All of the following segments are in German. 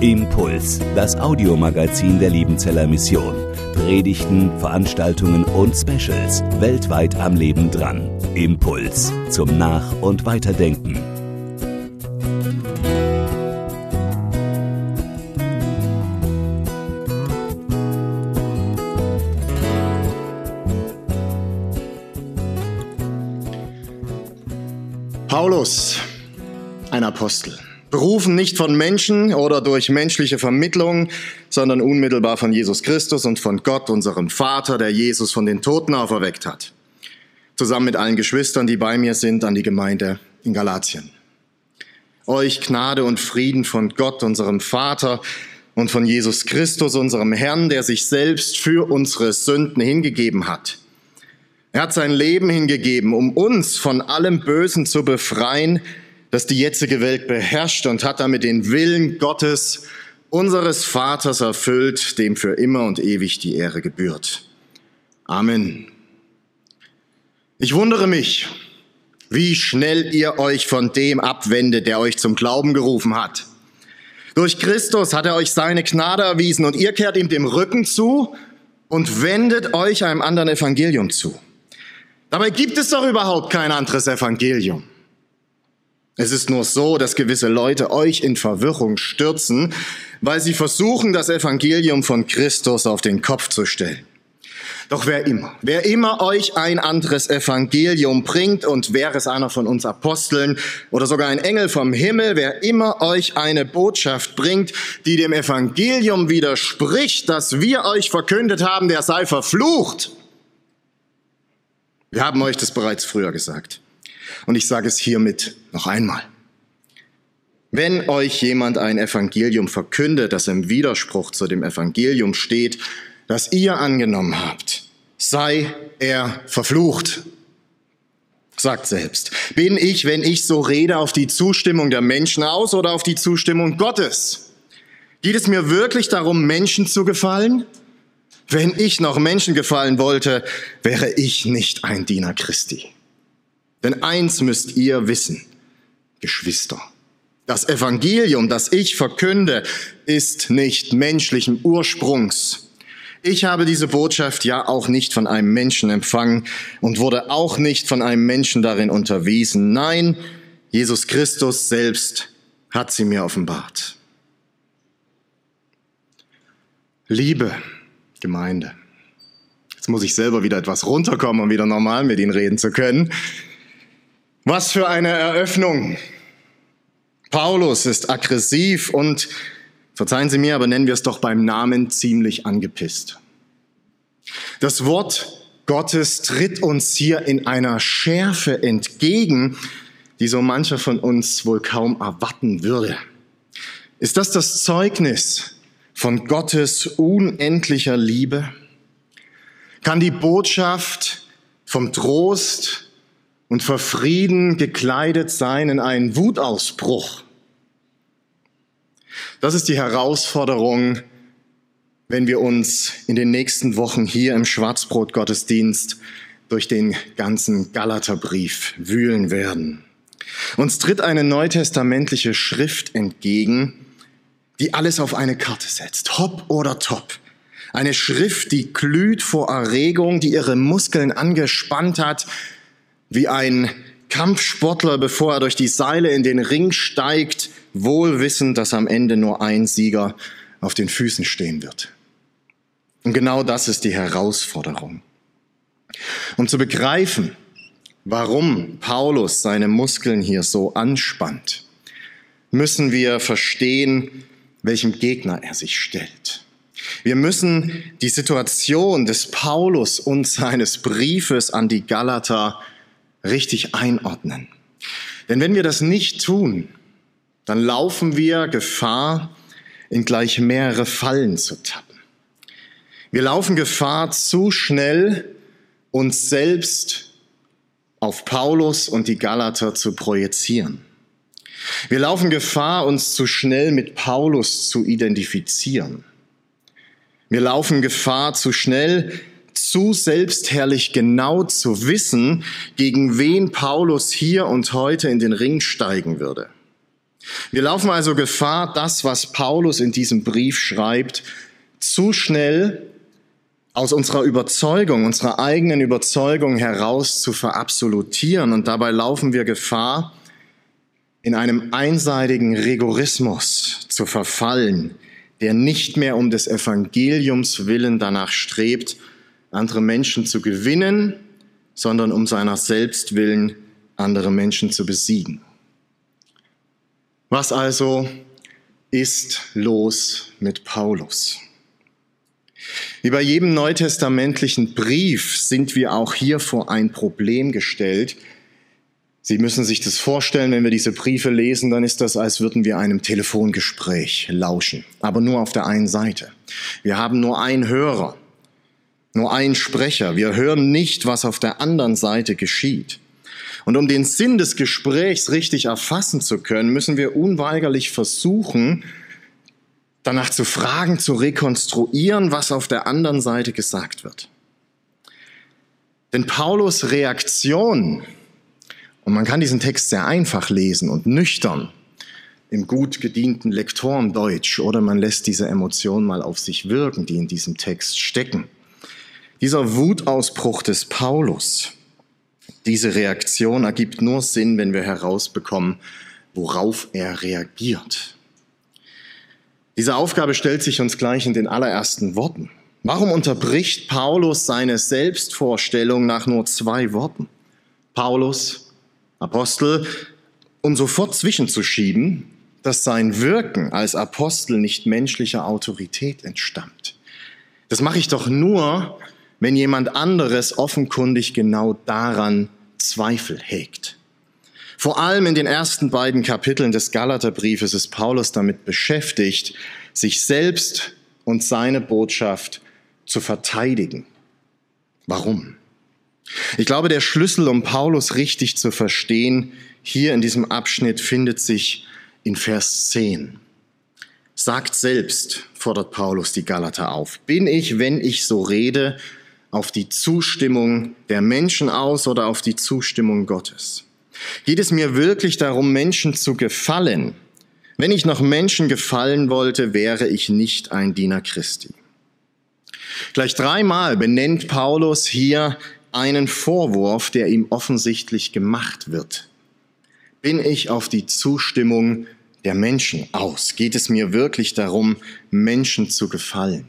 Impuls, das Audiomagazin der Liebenzeller Mission. Predigten, Veranstaltungen und Specials weltweit am Leben dran. Impuls zum Nach- und Weiterdenken. Paulus, ein Apostel. Berufen nicht von Menschen oder durch menschliche Vermittlung, sondern unmittelbar von Jesus Christus und von Gott, unserem Vater, der Jesus von den Toten auferweckt hat. Zusammen mit allen Geschwistern, die bei mir sind, an die Gemeinde in Galatien. Euch Gnade und Frieden von Gott, unserem Vater und von Jesus Christus, unserem Herrn, der sich selbst für unsere Sünden hingegeben hat. Er hat sein Leben hingegeben, um uns von allem Bösen zu befreien, das die jetzige Welt beherrscht und hat damit den Willen Gottes, unseres Vaters erfüllt, dem für immer und ewig die Ehre gebührt. Amen. Ich wundere mich, wie schnell ihr euch von dem abwendet, der euch zum Glauben gerufen hat. Durch Christus hat er euch seine Gnade erwiesen und ihr kehrt ihm dem Rücken zu und wendet euch einem anderen Evangelium zu. Dabei gibt es doch überhaupt kein anderes Evangelium. Es ist nur so, dass gewisse Leute euch in Verwirrung stürzen, weil sie versuchen, das Evangelium von Christus auf den Kopf zu stellen. Doch wer immer, wer immer euch ein anderes Evangelium bringt und wäre es einer von uns Aposteln oder sogar ein Engel vom Himmel, wer immer euch eine Botschaft bringt, die dem Evangelium widerspricht, das wir euch verkündet haben, der sei verflucht. Wir haben euch das bereits früher gesagt. Und ich sage es hiermit noch einmal. Wenn euch jemand ein Evangelium verkündet, das im Widerspruch zu dem Evangelium steht, das ihr angenommen habt, sei er verflucht. Sagt selbst, bin ich, wenn ich so rede, auf die Zustimmung der Menschen aus oder auf die Zustimmung Gottes? Geht es mir wirklich darum, Menschen zu gefallen? Wenn ich noch Menschen gefallen wollte, wäre ich nicht ein Diener Christi. Denn eins müsst ihr wissen, Geschwister. Das Evangelium, das ich verkünde, ist nicht menschlichen Ursprungs. Ich habe diese Botschaft ja auch nicht von einem Menschen empfangen und wurde auch nicht von einem Menschen darin unterwiesen. Nein, Jesus Christus selbst hat sie mir offenbart. Liebe Gemeinde. Jetzt muss ich selber wieder etwas runterkommen, um wieder normal mit Ihnen reden zu können. Was für eine Eröffnung. Paulus ist aggressiv und, verzeihen Sie mir, aber nennen wir es doch beim Namen ziemlich angepisst. Das Wort Gottes tritt uns hier in einer Schärfe entgegen, die so mancher von uns wohl kaum erwarten würde. Ist das das Zeugnis von Gottes unendlicher Liebe? Kann die Botschaft vom Trost und vor Frieden gekleidet sein in einen Wutausbruch. Das ist die Herausforderung, wenn wir uns in den nächsten Wochen hier im Schwarzbrot-Gottesdienst durch den ganzen Galaterbrief wühlen werden. Uns tritt eine neutestamentliche Schrift entgegen, die alles auf eine Karte setzt, hopp oder top. Eine Schrift, die glüht vor Erregung, die ihre Muskeln angespannt hat, wie ein Kampfsportler, bevor er durch die Seile in den Ring steigt, wohl wissend, dass am Ende nur ein Sieger auf den Füßen stehen wird. Und genau das ist die Herausforderung. Um zu begreifen, warum Paulus seine Muskeln hier so anspannt, müssen wir verstehen, welchem Gegner er sich stellt. Wir müssen die Situation des Paulus und seines Briefes an die Galater richtig einordnen. Denn wenn wir das nicht tun, dann laufen wir Gefahr, in gleich mehrere Fallen zu tappen. Wir laufen Gefahr, zu schnell uns selbst auf Paulus und die Galater zu projizieren. Wir laufen Gefahr, uns zu schnell mit Paulus zu identifizieren. Wir laufen Gefahr, zu schnell zu selbstherrlich genau zu wissen, gegen wen Paulus hier und heute in den Ring steigen würde. Wir laufen also Gefahr, das, was Paulus in diesem Brief schreibt, zu schnell aus unserer Überzeugung, unserer eigenen Überzeugung heraus zu verabsolutieren. Und dabei laufen wir Gefahr, in einem einseitigen Rigorismus zu verfallen, der nicht mehr um des Evangeliums willen danach strebt, andere Menschen zu gewinnen, sondern um seiner selbst willen andere Menschen zu besiegen. Was also ist los mit Paulus? Wie bei jedem neutestamentlichen Brief sind wir auch hier vor ein Problem gestellt. Sie müssen sich das vorstellen, wenn wir diese Briefe lesen, dann ist das, als würden wir einem Telefongespräch lauschen, aber nur auf der einen Seite. Wir haben nur einen Hörer, nur einen Sprecher. Wir hören nicht, was auf der anderen Seite geschieht. Und um den Sinn des Gesprächs richtig erfassen zu können, müssen wir unweigerlich versuchen, danach zu fragen, zu rekonstruieren, was auf der anderen Seite gesagt wird. Denn Paulus Reaktion, und man kann diesen Text sehr einfach lesen und nüchtern im gut gedienten Lektorendeutsch, oder man lässt diese Emotionen mal auf sich wirken, die in diesem Text stecken. Dieser Wutausbruch des Paulus, diese Reaktion ergibt nur Sinn, wenn wir herausbekommen, worauf er reagiert. Diese Aufgabe stellt sich uns gleich in den allerersten Worten. Warum unterbricht Paulus seine Selbstvorstellung nach nur zwei Worten? Paulus, Apostel, um sofort zwischenzuschieben, dass sein Wirken als Apostel nicht menschlicher Autorität entstammt. Das mache ich doch nur, wenn jemand anderes offenkundig genau daran Zweifel hegt. Vor allem in den ersten beiden Kapiteln des Galaterbriefes ist Paulus damit beschäftigt, sich selbst und seine Botschaft zu verteidigen. Warum? Ich glaube, der Schlüssel, um Paulus richtig zu verstehen, hier in diesem Abschnitt findet sich in Vers 10. Sagt selbst, fordert Paulus die Galater auf, bin ich, wenn ich so rede, auf die Zustimmung der Menschen aus oder auf die Zustimmung Gottes? Geht es mir wirklich darum, Menschen zu gefallen? Wenn ich noch Menschen gefallen wollte, wäre ich nicht ein Diener Christi. Gleich dreimal benennt Paulus hier einen Vorwurf, der ihm offensichtlich gemacht wird. Bin ich auf die Zustimmung der Menschen aus? Geht es mir wirklich darum, Menschen zu gefallen?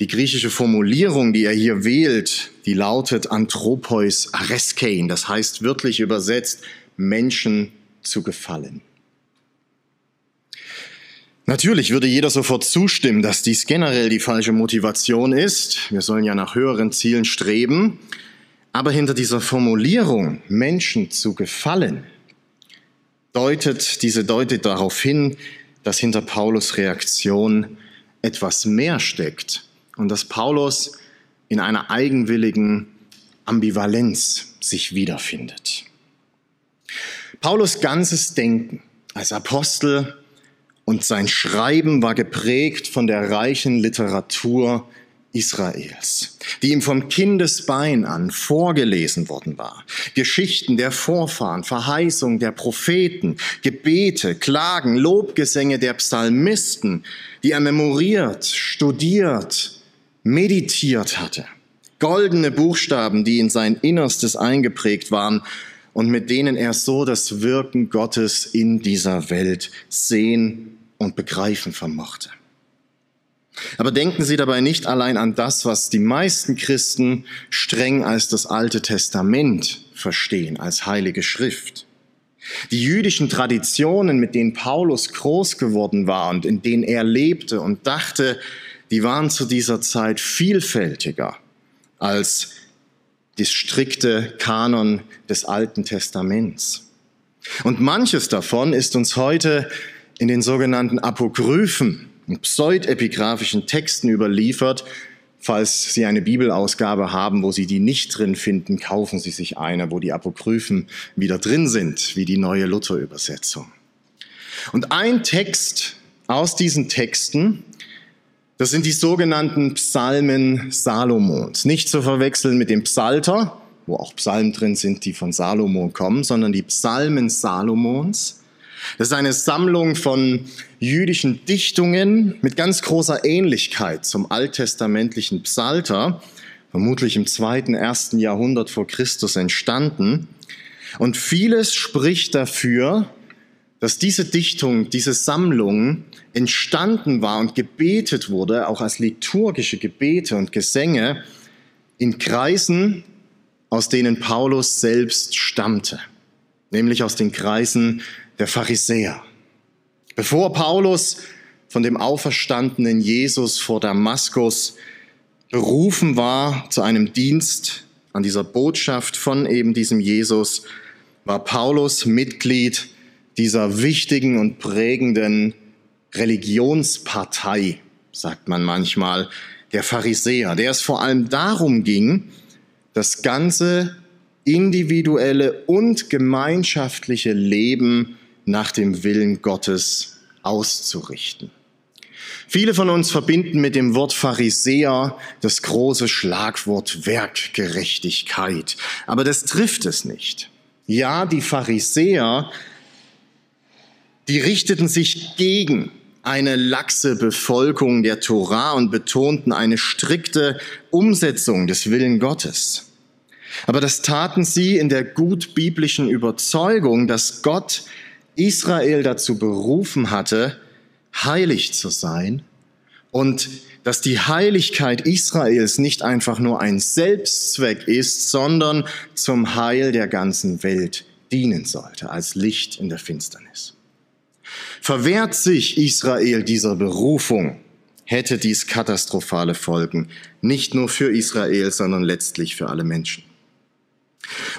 Die griechische Formulierung, die er hier wählt, die lautet Anthropois areskein, das heißt wörtlich übersetzt Menschen zu gefallen. Natürlich würde jeder sofort zustimmen, dass dies generell die falsche Motivation ist. Wir sollen ja nach höheren Zielen streben. Aber hinter dieser Formulierung, Menschen zu gefallen, deutet, diese deutet darauf hin, dass hinter Paulus Reaktion etwas mehr steckt und dass Paulus in einer eigenwilligen Ambivalenz sich wiederfindet. Paulus ganzes Denken als Apostel und sein Schreiben war geprägt von der reichen Literatur Israels, die ihm vom Kindesbein an vorgelesen worden war. Geschichten der Vorfahren, Verheißung der Propheten, Gebete, Klagen, Lobgesänge der Psalmisten, die er memoriert, studiert, meditiert hatte. Goldene Buchstaben, die in sein Innerstes eingeprägt waren und mit denen er so das Wirken Gottes in dieser Welt sehen und begreifen vermochte. Aber denken Sie dabei nicht allein an das, was die meisten Christen streng als das Alte Testament verstehen, als heilige Schrift. Die jüdischen Traditionen, mit denen Paulus groß geworden war und in denen er lebte und dachte, die waren zu dieser Zeit vielfältiger als die strikte Kanon des Alten Testaments. Und manches davon ist uns heute in den sogenannten Apokryphen pseudepigraphischen Texten überliefert. Falls Sie eine Bibelausgabe haben, wo Sie die nicht drin finden, kaufen Sie sich eine, wo die Apokryphen wieder drin sind, wie die neue Luther-Übersetzung. Und ein Text aus diesen Texten das sind die sogenannten Psalmen Salomons. Nicht zu verwechseln mit dem Psalter, wo auch Psalmen drin sind, die von Salomon kommen, sondern die Psalmen Salomons. Das ist eine Sammlung von jüdischen Dichtungen mit ganz großer Ähnlichkeit zum alttestamentlichen Psalter, vermutlich im zweiten, ersten Jahrhundert vor Christus entstanden. Und vieles spricht dafür, dass diese Dichtung, diese Sammlung entstanden war und gebetet wurde, auch als liturgische Gebete und Gesänge, in Kreisen, aus denen Paulus selbst stammte, nämlich aus den Kreisen der Pharisäer. Bevor Paulus von dem auferstandenen Jesus vor Damaskus berufen war zu einem Dienst an dieser Botschaft von eben diesem Jesus, war Paulus Mitglied dieser wichtigen und prägenden Religionspartei, sagt man manchmal, der Pharisäer, der es vor allem darum ging, das ganze individuelle und gemeinschaftliche Leben nach dem Willen Gottes auszurichten. Viele von uns verbinden mit dem Wort Pharisäer das große Schlagwort Werkgerechtigkeit, aber das trifft es nicht. Ja, die Pharisäer, die richteten sich gegen eine laxe Befolgung der Torah und betonten eine strikte Umsetzung des Willen Gottes. Aber das taten sie in der gut biblischen Überzeugung, dass Gott Israel dazu berufen hatte, heilig zu sein und dass die Heiligkeit Israels nicht einfach nur ein Selbstzweck ist, sondern zum Heil der ganzen Welt dienen sollte, als Licht in der Finsternis. Verwehrt sich Israel dieser Berufung, hätte dies katastrophale Folgen, nicht nur für Israel, sondern letztlich für alle Menschen.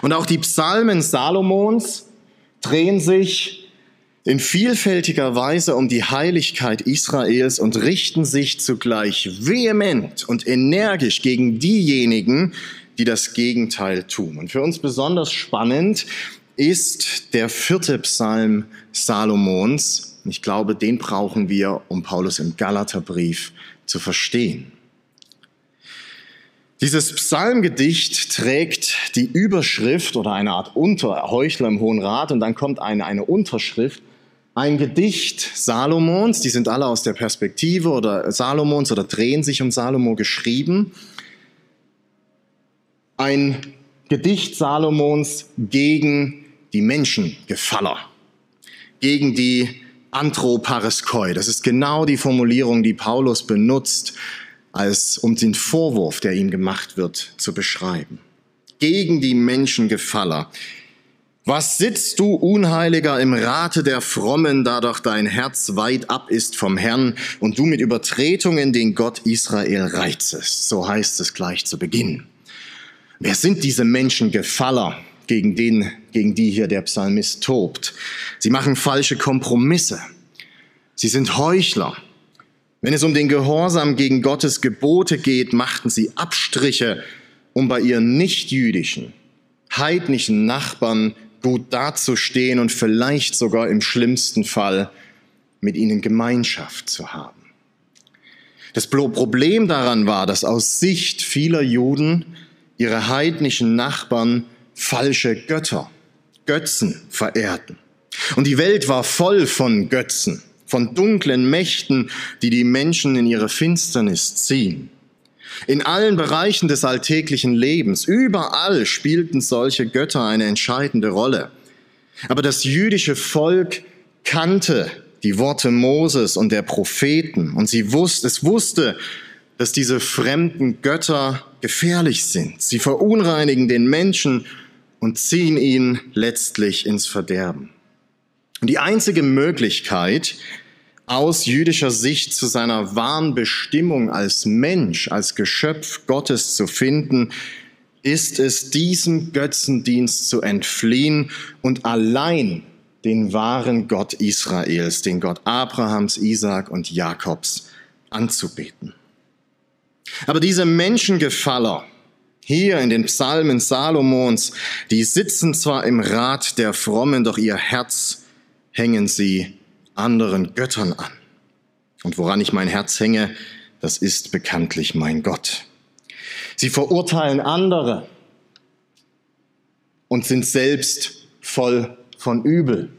Und auch die Psalmen Salomons drehen sich in vielfältiger Weise um die Heiligkeit Israels und richten sich zugleich vehement und energisch gegen diejenigen, die das Gegenteil tun. Und für uns besonders spannend ist der vierte Psalm Salomons. Ich glaube, den brauchen wir, um Paulus im Galaterbrief zu verstehen. Dieses Psalmgedicht trägt die Überschrift oder eine Art Unter Heuchler im Hohen Rat und dann kommt eine, eine Unterschrift. Ein Gedicht Salomons, die sind alle aus der Perspektive oder Salomons oder drehen sich um Salomo geschrieben. Ein Gedicht Salomons gegen die Menschengefaller, gegen die Anthropareskoi. Das ist genau die Formulierung, die Paulus benutzt, als um den Vorwurf, der ihm gemacht wird, zu beschreiben. Gegen die Menschengefaller. Was sitzt du, Unheiliger, im Rate der Frommen, da doch dein Herz weit ab ist vom Herrn und du mit Übertretungen den Gott Israel reizest? So heißt es gleich zu Beginn. Wer sind diese Menschengefaller? gegen, den, gegen die hier der Psalmist tobt. Sie machen falsche Kompromisse. Sie sind Heuchler. Wenn es um den Gehorsam gegen Gottes Gebote geht, machten sie Abstriche, um bei ihren nichtjüdischen, heidnischen Nachbarn gut dazustehen und vielleicht sogar im schlimmsten Fall mit ihnen Gemeinschaft zu haben. Das Problem daran war, dass aus Sicht vieler Juden ihre heidnischen Nachbarn falsche Götter, Götzen verehrten. Und die Welt war voll von Götzen, von dunklen Mächten, die die Menschen in ihre Finsternis ziehen. In allen Bereichen des alltäglichen Lebens, überall spielten solche Götter eine entscheidende Rolle. Aber das jüdische Volk kannte die Worte Moses und der Propheten und sie wusste, es wusste, dass diese fremden Götter gefährlich sind. Sie verunreinigen den Menschen und ziehen ihn letztlich ins Verderben. Und die einzige Möglichkeit, aus jüdischer Sicht zu seiner wahren Bestimmung als Mensch, als Geschöpf Gottes zu finden, ist es, diesem Götzendienst zu entfliehen und allein den wahren Gott Israels, den Gott Abrahams, Isaak und Jakobs anzubeten. Aber diese Menschengefaller, hier in den Psalmen Salomons, die sitzen zwar im Rat der Frommen, doch ihr Herz hängen sie anderen Göttern an. Und woran ich mein Herz hänge, das ist bekanntlich mein Gott. Sie verurteilen andere und sind selbst voll von Übel.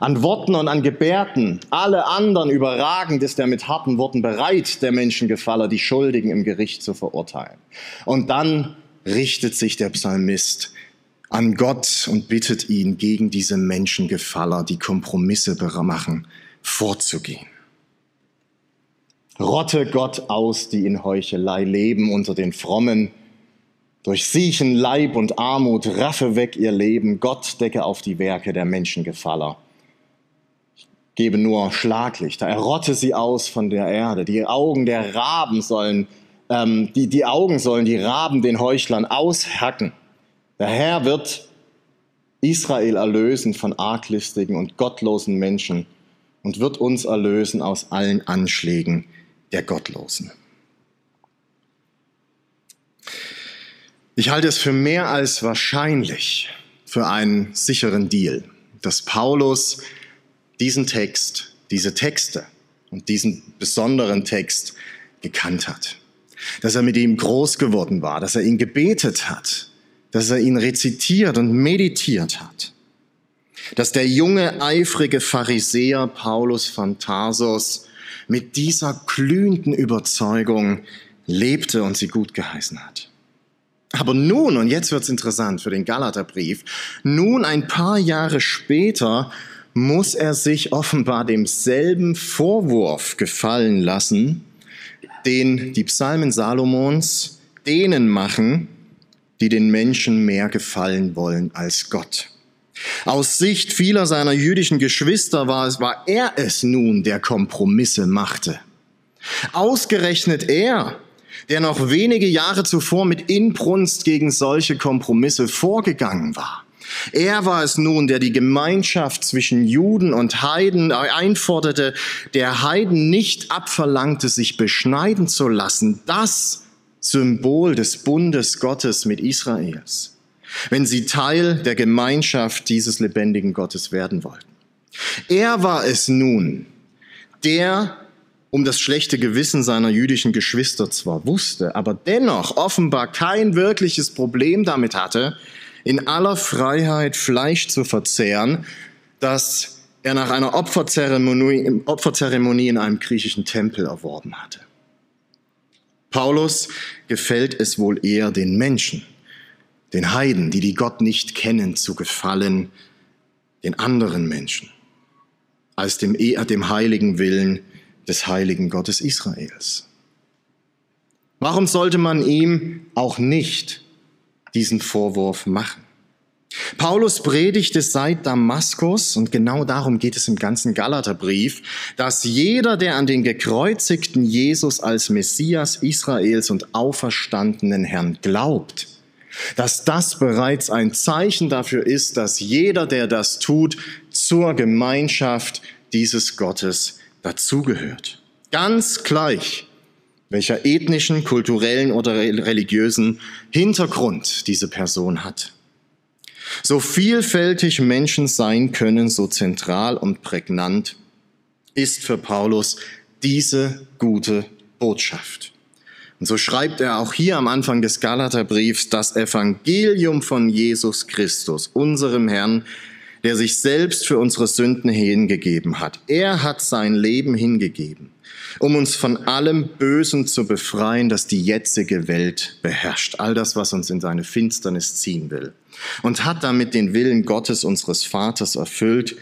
An Worten und an Gebärden, alle anderen überragend ist er mit harten Worten bereit, der Menschengefaller, die Schuldigen im Gericht zu verurteilen. Und dann richtet sich der Psalmist an Gott und bittet ihn, gegen diese Menschengefaller, die Kompromisse machen, vorzugehen. Rotte Gott aus, die in Heuchelei leben unter den Frommen. Durchsiechen Leib und Armut, raffe weg ihr Leben. Gott decke auf die Werke der Menschengefaller. Ich gebe nur Schlaglichter, errotte sie aus von der Erde. Die Augen der Raben sollen, ähm, die, die Augen sollen die Raben den Heuchlern aushacken. Der Herr wird Israel erlösen von arglistigen und gottlosen Menschen und wird uns erlösen aus allen Anschlägen der Gottlosen. Ich halte es für mehr als wahrscheinlich für einen sicheren Deal, dass Paulus diesen Text, diese Texte und diesen besonderen Text gekannt hat. Dass er mit ihm groß geworden war, dass er ihn gebetet hat, dass er ihn rezitiert und meditiert hat. Dass der junge, eifrige Pharisäer Paulus von Tarsus mit dieser glühenden Überzeugung lebte und sie gut geheißen hat. Aber nun, und jetzt wird's interessant für den Galaterbrief, nun ein paar Jahre später muss er sich offenbar demselben Vorwurf gefallen lassen, den die Psalmen Salomons denen machen, die den Menschen mehr gefallen wollen als Gott. Aus Sicht vieler seiner jüdischen Geschwister war, es, war er es nun, der Kompromisse machte. Ausgerechnet er, der noch wenige Jahre zuvor mit Inbrunst gegen solche Kompromisse vorgegangen war. Er war es nun, der die Gemeinschaft zwischen Juden und Heiden einforderte, der Heiden nicht abverlangte, sich beschneiden zu lassen. Das Symbol des Bundes Gottes mit Israels wenn sie Teil der Gemeinschaft dieses lebendigen Gottes werden wollten. Er war es nun, der um das schlechte Gewissen seiner jüdischen Geschwister zwar wusste, aber dennoch offenbar kein wirkliches Problem damit hatte, in aller Freiheit Fleisch zu verzehren, das er nach einer Opferzeremonie, Opferzeremonie in einem griechischen Tempel erworben hatte. Paulus gefällt es wohl eher den Menschen, den Heiden, die die Gott nicht kennen, zu gefallen, den anderen Menschen, als dem, dem heiligen Willen des heiligen Gottes Israels. Warum sollte man ihm auch nicht diesen Vorwurf machen? Paulus predigte seit Damaskus, und genau darum geht es im ganzen Galaterbrief, dass jeder, der an den gekreuzigten Jesus als Messias Israels und auferstandenen Herrn glaubt, dass das bereits ein Zeichen dafür ist, dass jeder, der das tut, zur Gemeinschaft dieses Gottes dazugehört. Ganz gleich, welcher ethnischen, kulturellen oder religiösen Hintergrund diese Person hat. So vielfältig Menschen sein können, so zentral und prägnant ist für Paulus diese gute Botschaft. Und so schreibt er auch hier am Anfang des Galaterbriefs das Evangelium von Jesus Christus, unserem Herrn, der sich selbst für unsere Sünden hingegeben hat. Er hat sein Leben hingegeben, um uns von allem Bösen zu befreien, das die jetzige Welt beherrscht. All das, was uns in seine Finsternis ziehen will. Und hat damit den Willen Gottes, unseres Vaters, erfüllt,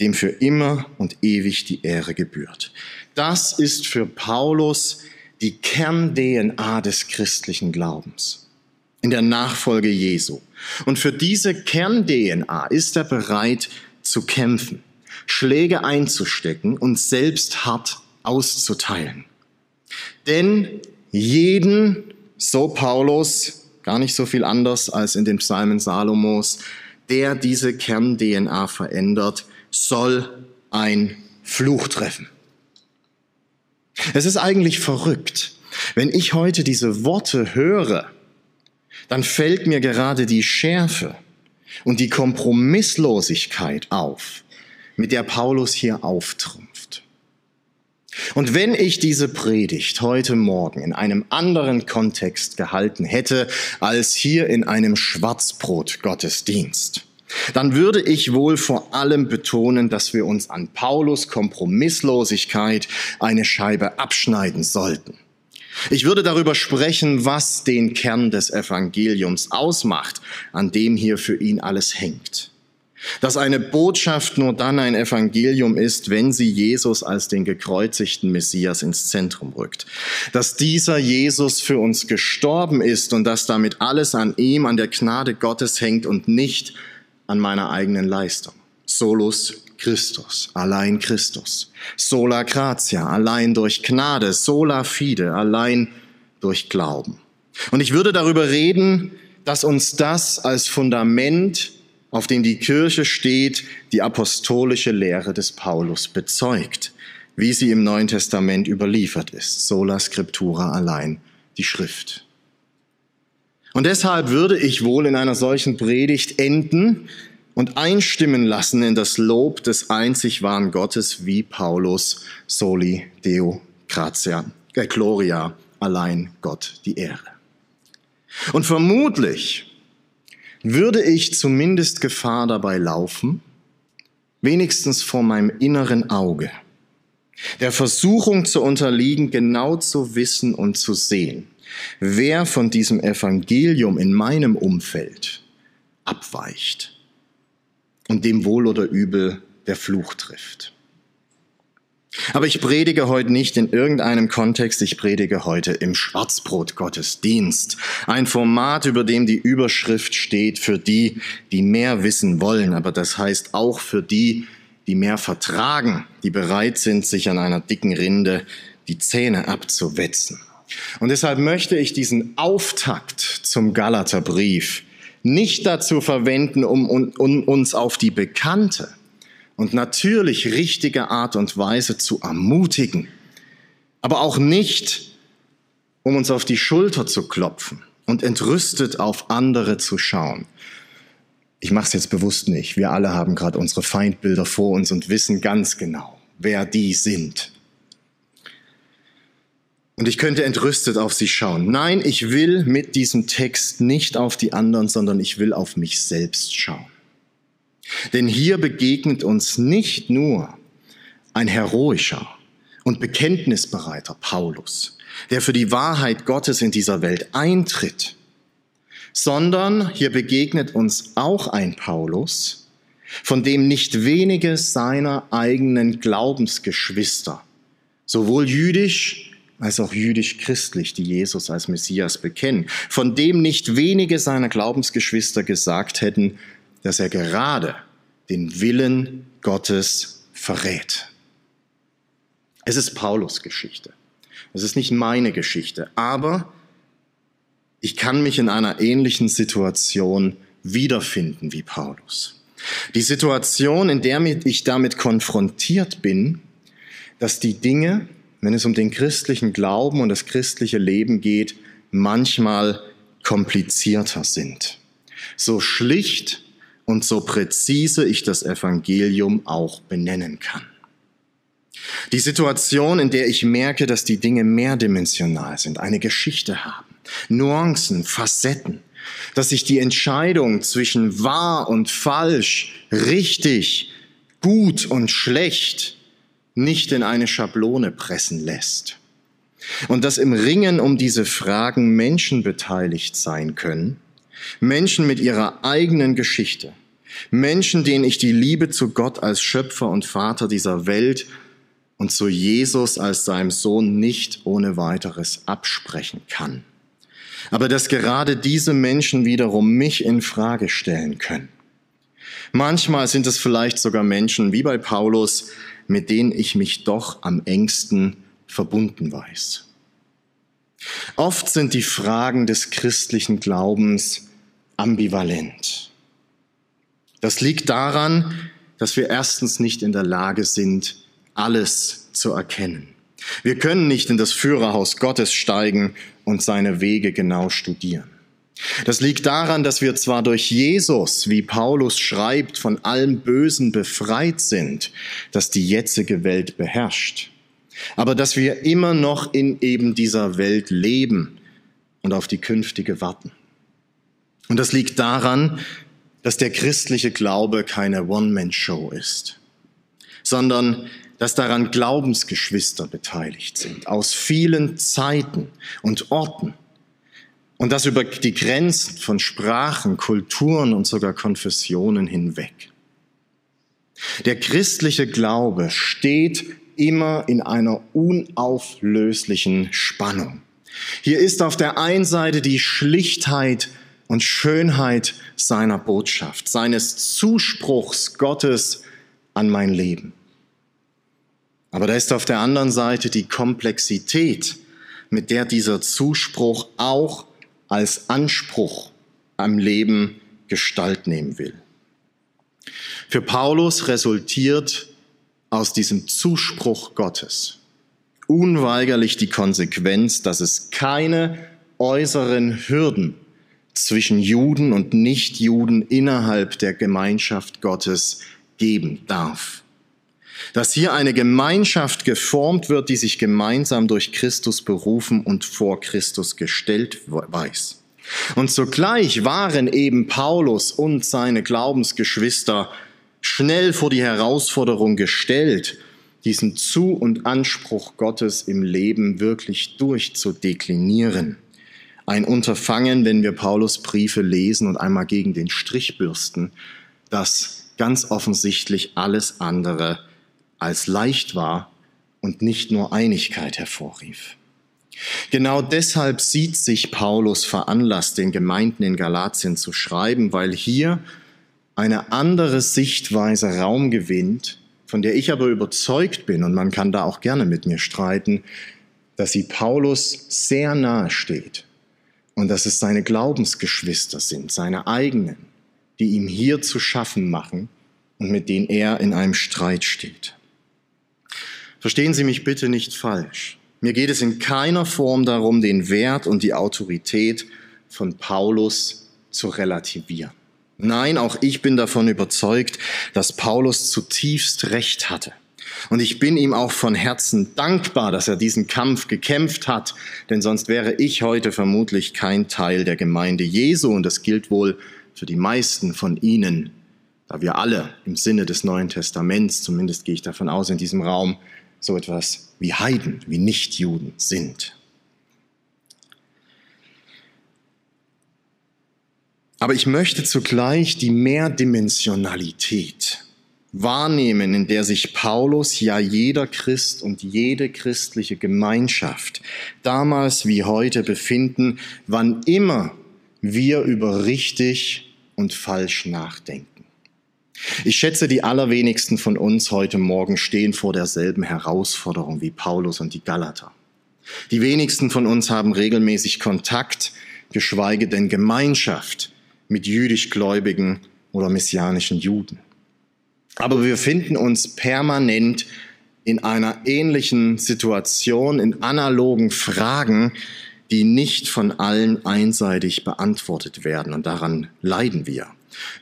dem für immer und ewig die Ehre gebührt. Das ist für Paulus die Kern-DNA des christlichen Glaubens in der Nachfolge Jesu. Und für diese Kern-DNA ist er bereit zu kämpfen, Schläge einzustecken und selbst hart auszuteilen. Denn jeden, so Paulus, gar nicht so viel anders als in den Psalmen Salomos, der diese Kern-DNA verändert, soll ein Fluch treffen. Es ist eigentlich verrückt. Wenn ich heute diese Worte höre, dann fällt mir gerade die Schärfe und die Kompromisslosigkeit auf, mit der Paulus hier auftrumpft. Und wenn ich diese Predigt heute Morgen in einem anderen Kontext gehalten hätte als hier in einem Schwarzbrot-Gottesdienst, dann würde ich wohl vor allem betonen, dass wir uns an Paulus Kompromisslosigkeit eine Scheibe abschneiden sollten. Ich würde darüber sprechen, was den Kern des Evangeliums ausmacht, an dem hier für ihn alles hängt. Dass eine Botschaft nur dann ein Evangelium ist, wenn sie Jesus als den gekreuzigten Messias ins Zentrum rückt. Dass dieser Jesus für uns gestorben ist und dass damit alles an ihm, an der Gnade Gottes hängt und nicht an meiner eigenen Leistung. Solus Christus, allein Christus. Sola gratia, allein durch Gnade. Sola fide, allein durch Glauben. Und ich würde darüber reden, dass uns das als Fundament, auf dem die Kirche steht, die apostolische Lehre des Paulus bezeugt, wie sie im Neuen Testament überliefert ist. Sola scriptura allein, die Schrift. Und deshalb würde ich wohl in einer solchen Predigt enden und einstimmen lassen in das Lob des einzig wahren Gottes, wie Paulus soli deo gratia, äh, gloria, allein Gott die Ehre. Und vermutlich würde ich zumindest Gefahr dabei laufen, wenigstens vor meinem inneren Auge, der Versuchung zu unterliegen, genau zu wissen und zu sehen, wer von diesem Evangelium in meinem Umfeld abweicht und dem wohl oder übel der Fluch trifft. Aber ich predige heute nicht in irgendeinem Kontext, ich predige heute im Schwarzbrot-Gottesdienst. Ein Format, über dem die Überschrift steht für die, die mehr wissen wollen, aber das heißt auch für die, die mehr vertragen, die bereit sind, sich an einer dicken Rinde die Zähne abzuwetzen. Und deshalb möchte ich diesen Auftakt zum Galaterbrief nicht dazu verwenden, um, um, uns auf die bekannte und natürlich richtige Art und Weise zu ermutigen, aber auch nicht, um uns auf die Schulter zu klopfen und entrüstet auf andere zu schauen. Ich mache es jetzt bewusst nicht. Wir alle haben gerade unsere Feindbilder vor uns und wissen ganz genau, wer die sind. Und ich könnte entrüstet auf sie schauen. Nein, ich will mit diesem Text nicht auf die anderen, sondern ich will auf mich selbst schauen. Denn hier begegnet uns nicht nur ein heroischer und bekenntnisbereiter Paulus, der für die Wahrheit Gottes in dieser Welt eintritt, sondern hier begegnet uns auch ein Paulus, von dem nicht wenige seiner eigenen Glaubensgeschwister, sowohl jüdisch als auch jüdisch-christlich, die Jesus als Messias bekennen, von dem nicht wenige seiner Glaubensgeschwister gesagt hätten, dass er gerade den Willen Gottes verrät. Es ist Paulus Geschichte. Es ist nicht meine Geschichte, aber ich kann mich in einer ähnlichen Situation wiederfinden wie Paulus. Die Situation, in der ich damit konfrontiert bin, dass die Dinge, wenn es um den christlichen Glauben und das christliche Leben geht, manchmal komplizierter sind. So schlicht und so präzise ich das Evangelium auch benennen kann. Die Situation, in der ich merke, dass die Dinge mehrdimensional sind, eine Geschichte haben, Nuancen, Facetten, dass sich die Entscheidung zwischen wahr und falsch, richtig, gut und schlecht nicht in eine Schablone pressen lässt. Und dass im Ringen um diese Fragen Menschen beteiligt sein können, Menschen mit ihrer eigenen Geschichte, Menschen, denen ich die Liebe zu Gott als Schöpfer und Vater dieser Welt und zu Jesus als seinem Sohn nicht ohne weiteres absprechen kann. Aber dass gerade diese Menschen wiederum mich in Frage stellen können. Manchmal sind es vielleicht sogar Menschen wie bei Paulus, mit denen ich mich doch am engsten verbunden weiß. Oft sind die Fragen des christlichen Glaubens ambivalent. Das liegt daran, dass wir erstens nicht in der Lage sind, alles zu erkennen. Wir können nicht in das Führerhaus Gottes steigen und seine Wege genau studieren. Das liegt daran, dass wir zwar durch Jesus, wie Paulus schreibt, von allem Bösen befreit sind, das die jetzige Welt beherrscht, aber dass wir immer noch in eben dieser Welt leben und auf die künftige warten. Und das liegt daran, dass der christliche Glaube keine One-Man-Show ist, sondern dass daran Glaubensgeschwister beteiligt sind, aus vielen Zeiten und Orten und das über die Grenzen von Sprachen, Kulturen und sogar Konfessionen hinweg. Der christliche Glaube steht immer in einer unauflöslichen Spannung. Hier ist auf der einen Seite die Schlichtheit und Schönheit seiner Botschaft, seines Zuspruchs Gottes an mein Leben. Aber da ist auf der anderen Seite die Komplexität, mit der dieser Zuspruch auch als Anspruch am Leben Gestalt nehmen will. Für Paulus resultiert aus diesem Zuspruch Gottes unweigerlich die Konsequenz, dass es keine äußeren Hürden zwischen Juden und Nichtjuden innerhalb der Gemeinschaft Gottes geben darf. Dass hier eine Gemeinschaft geformt wird, die sich gemeinsam durch Christus berufen und vor Christus gestellt weiß. Und zugleich waren eben Paulus und seine Glaubensgeschwister schnell vor die Herausforderung gestellt, diesen Zu- und Anspruch Gottes im Leben wirklich durchzudeklinieren. Ein Unterfangen, wenn wir Paulus Briefe lesen und einmal gegen den Strich bürsten, das ganz offensichtlich alles andere als leicht war und nicht nur Einigkeit hervorrief. Genau deshalb sieht sich Paulus veranlasst, den Gemeinden in Galatien zu schreiben, weil hier eine andere Sichtweise Raum gewinnt, von der ich aber überzeugt bin, und man kann da auch gerne mit mir streiten, dass sie Paulus sehr nahe steht und dass es seine Glaubensgeschwister sind, seine eigenen, die ihm hier zu schaffen machen und mit denen er in einem Streit steht. Verstehen Sie mich bitte nicht falsch. Mir geht es in keiner Form darum, den Wert und die Autorität von Paulus zu relativieren. Nein, auch ich bin davon überzeugt, dass Paulus zutiefst recht hatte. Und ich bin ihm auch von Herzen dankbar, dass er diesen Kampf gekämpft hat, denn sonst wäre ich heute vermutlich kein Teil der Gemeinde Jesu und das gilt wohl für die meisten von Ihnen, da wir alle im Sinne des Neuen Testaments, zumindest gehe ich davon aus, in diesem Raum so etwas wie Heiden, wie Nichtjuden sind. Aber ich möchte zugleich die Mehrdimensionalität wahrnehmen, in der sich Paulus, ja jeder Christ und jede christliche Gemeinschaft damals wie heute befinden, wann immer wir über richtig und falsch nachdenken. Ich schätze, die allerwenigsten von uns heute Morgen stehen vor derselben Herausforderung wie Paulus und die Galater. Die wenigsten von uns haben regelmäßig Kontakt, geschweige denn Gemeinschaft mit jüdischgläubigen oder messianischen Juden. Aber wir finden uns permanent in einer ähnlichen Situation, in analogen Fragen, die nicht von allen einseitig beantwortet werden. Und daran leiden wir.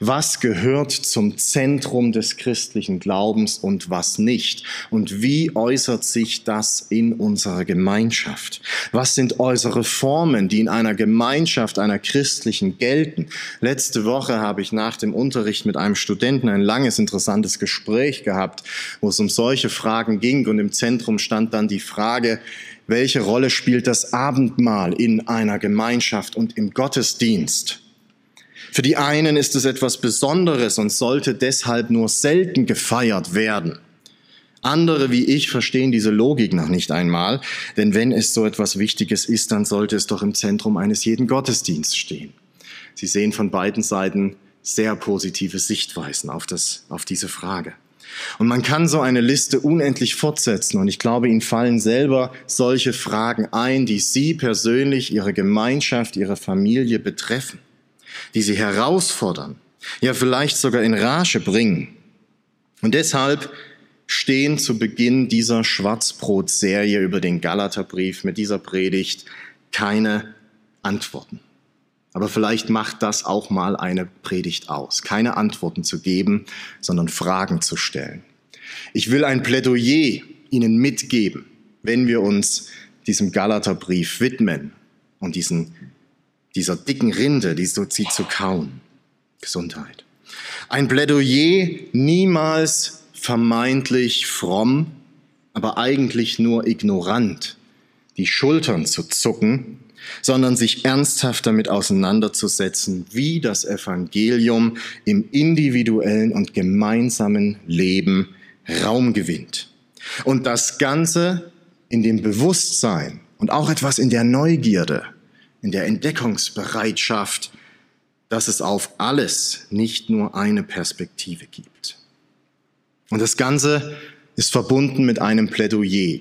Was gehört zum Zentrum des christlichen Glaubens und was nicht? Und wie äußert sich das in unserer Gemeinschaft? Was sind äußere Formen, die in einer Gemeinschaft, einer christlichen gelten? Letzte Woche habe ich nach dem Unterricht mit einem Studenten ein langes, interessantes Gespräch gehabt, wo es um solche Fragen ging und im Zentrum stand dann die Frage, welche Rolle spielt das Abendmahl in einer Gemeinschaft und im Gottesdienst? Für die einen ist es etwas Besonderes und sollte deshalb nur selten gefeiert werden. Andere wie ich verstehen diese Logik noch nicht einmal, denn wenn es so etwas Wichtiges ist, dann sollte es doch im Zentrum eines jeden Gottesdienstes stehen. Sie sehen von beiden Seiten sehr positive Sichtweisen auf, das, auf diese Frage. Und man kann so eine Liste unendlich fortsetzen und ich glaube, Ihnen fallen selber solche Fragen ein, die Sie persönlich, Ihre Gemeinschaft, Ihre Familie betreffen die sie herausfordern, ja vielleicht sogar in Rage bringen. Und deshalb stehen zu Beginn dieser Schwarzbrot-Serie über den Galaterbrief mit dieser Predigt keine Antworten. Aber vielleicht macht das auch mal eine Predigt aus. Keine Antworten zu geben, sondern Fragen zu stellen. Ich will ein Plädoyer Ihnen mitgeben, wenn wir uns diesem Galaterbrief widmen und diesen dieser dicken Rinde, die so zieht zu kauen. Gesundheit. Ein Plädoyer niemals vermeintlich fromm, aber eigentlich nur ignorant, die Schultern zu zucken, sondern sich ernsthaft damit auseinanderzusetzen, wie das Evangelium im individuellen und gemeinsamen Leben Raum gewinnt. Und das Ganze in dem Bewusstsein und auch etwas in der Neugierde, in der Entdeckungsbereitschaft, dass es auf alles nicht nur eine Perspektive gibt. Und das Ganze ist verbunden mit einem Plädoyer.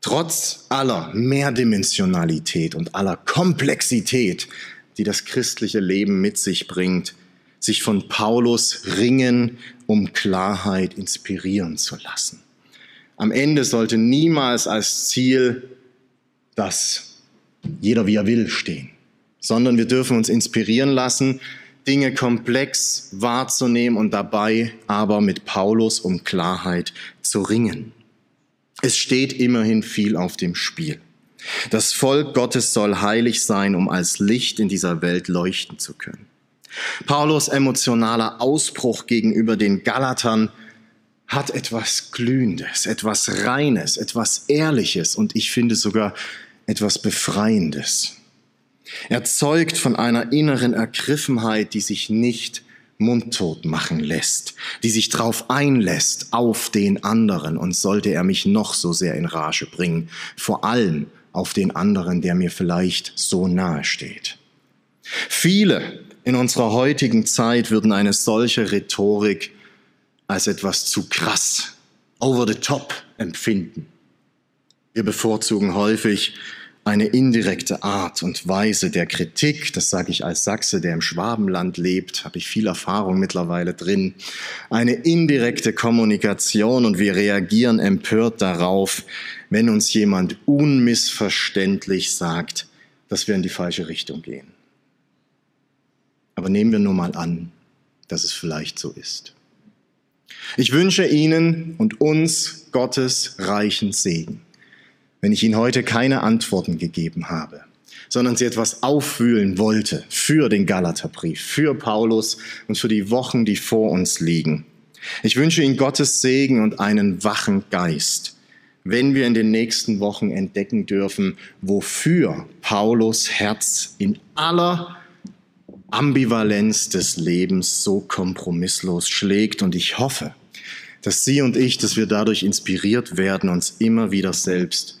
Trotz aller Mehrdimensionalität und aller Komplexität, die das christliche Leben mit sich bringt, sich von Paulus ringen, um Klarheit inspirieren zu lassen. Am Ende sollte niemals als Ziel das jeder wie er will stehen sondern wir dürfen uns inspirieren lassen, Dinge komplex wahrzunehmen und dabei aber mit Paulus um Klarheit zu ringen. Es steht immerhin viel auf dem Spiel. Das Volk Gottes soll heilig sein, um als Licht in dieser Welt leuchten zu können. Paulus emotionaler Ausbruch gegenüber den Galatern hat etwas Glühendes, etwas Reines, etwas Ehrliches und ich finde sogar etwas Befreiendes. Er zeugt von einer inneren Ergriffenheit, die sich nicht mundtot machen lässt, die sich drauf einlässt auf den anderen und sollte er mich noch so sehr in Rage bringen, vor allem auf den anderen, der mir vielleicht so nahe steht. Viele in unserer heutigen Zeit würden eine solche Rhetorik als etwas zu krass, over the top empfinden. Wir bevorzugen häufig eine indirekte Art und Weise der Kritik, das sage ich als Sachse, der im Schwabenland lebt, habe ich viel Erfahrung mittlerweile drin, eine indirekte Kommunikation und wir reagieren empört darauf, wenn uns jemand unmissverständlich sagt, dass wir in die falsche Richtung gehen. Aber nehmen wir nur mal an, dass es vielleicht so ist. Ich wünsche Ihnen und uns Gottes reichen Segen wenn ich Ihnen heute keine Antworten gegeben habe, sondern Sie etwas aufwühlen wollte für den Galaterbrief, für Paulus und für die Wochen, die vor uns liegen. Ich wünsche Ihnen Gottes Segen und einen wachen Geist, wenn wir in den nächsten Wochen entdecken dürfen, wofür Paulus Herz in aller Ambivalenz des Lebens so kompromisslos schlägt. Und ich hoffe, dass Sie und ich, dass wir dadurch inspiriert werden, uns immer wieder selbst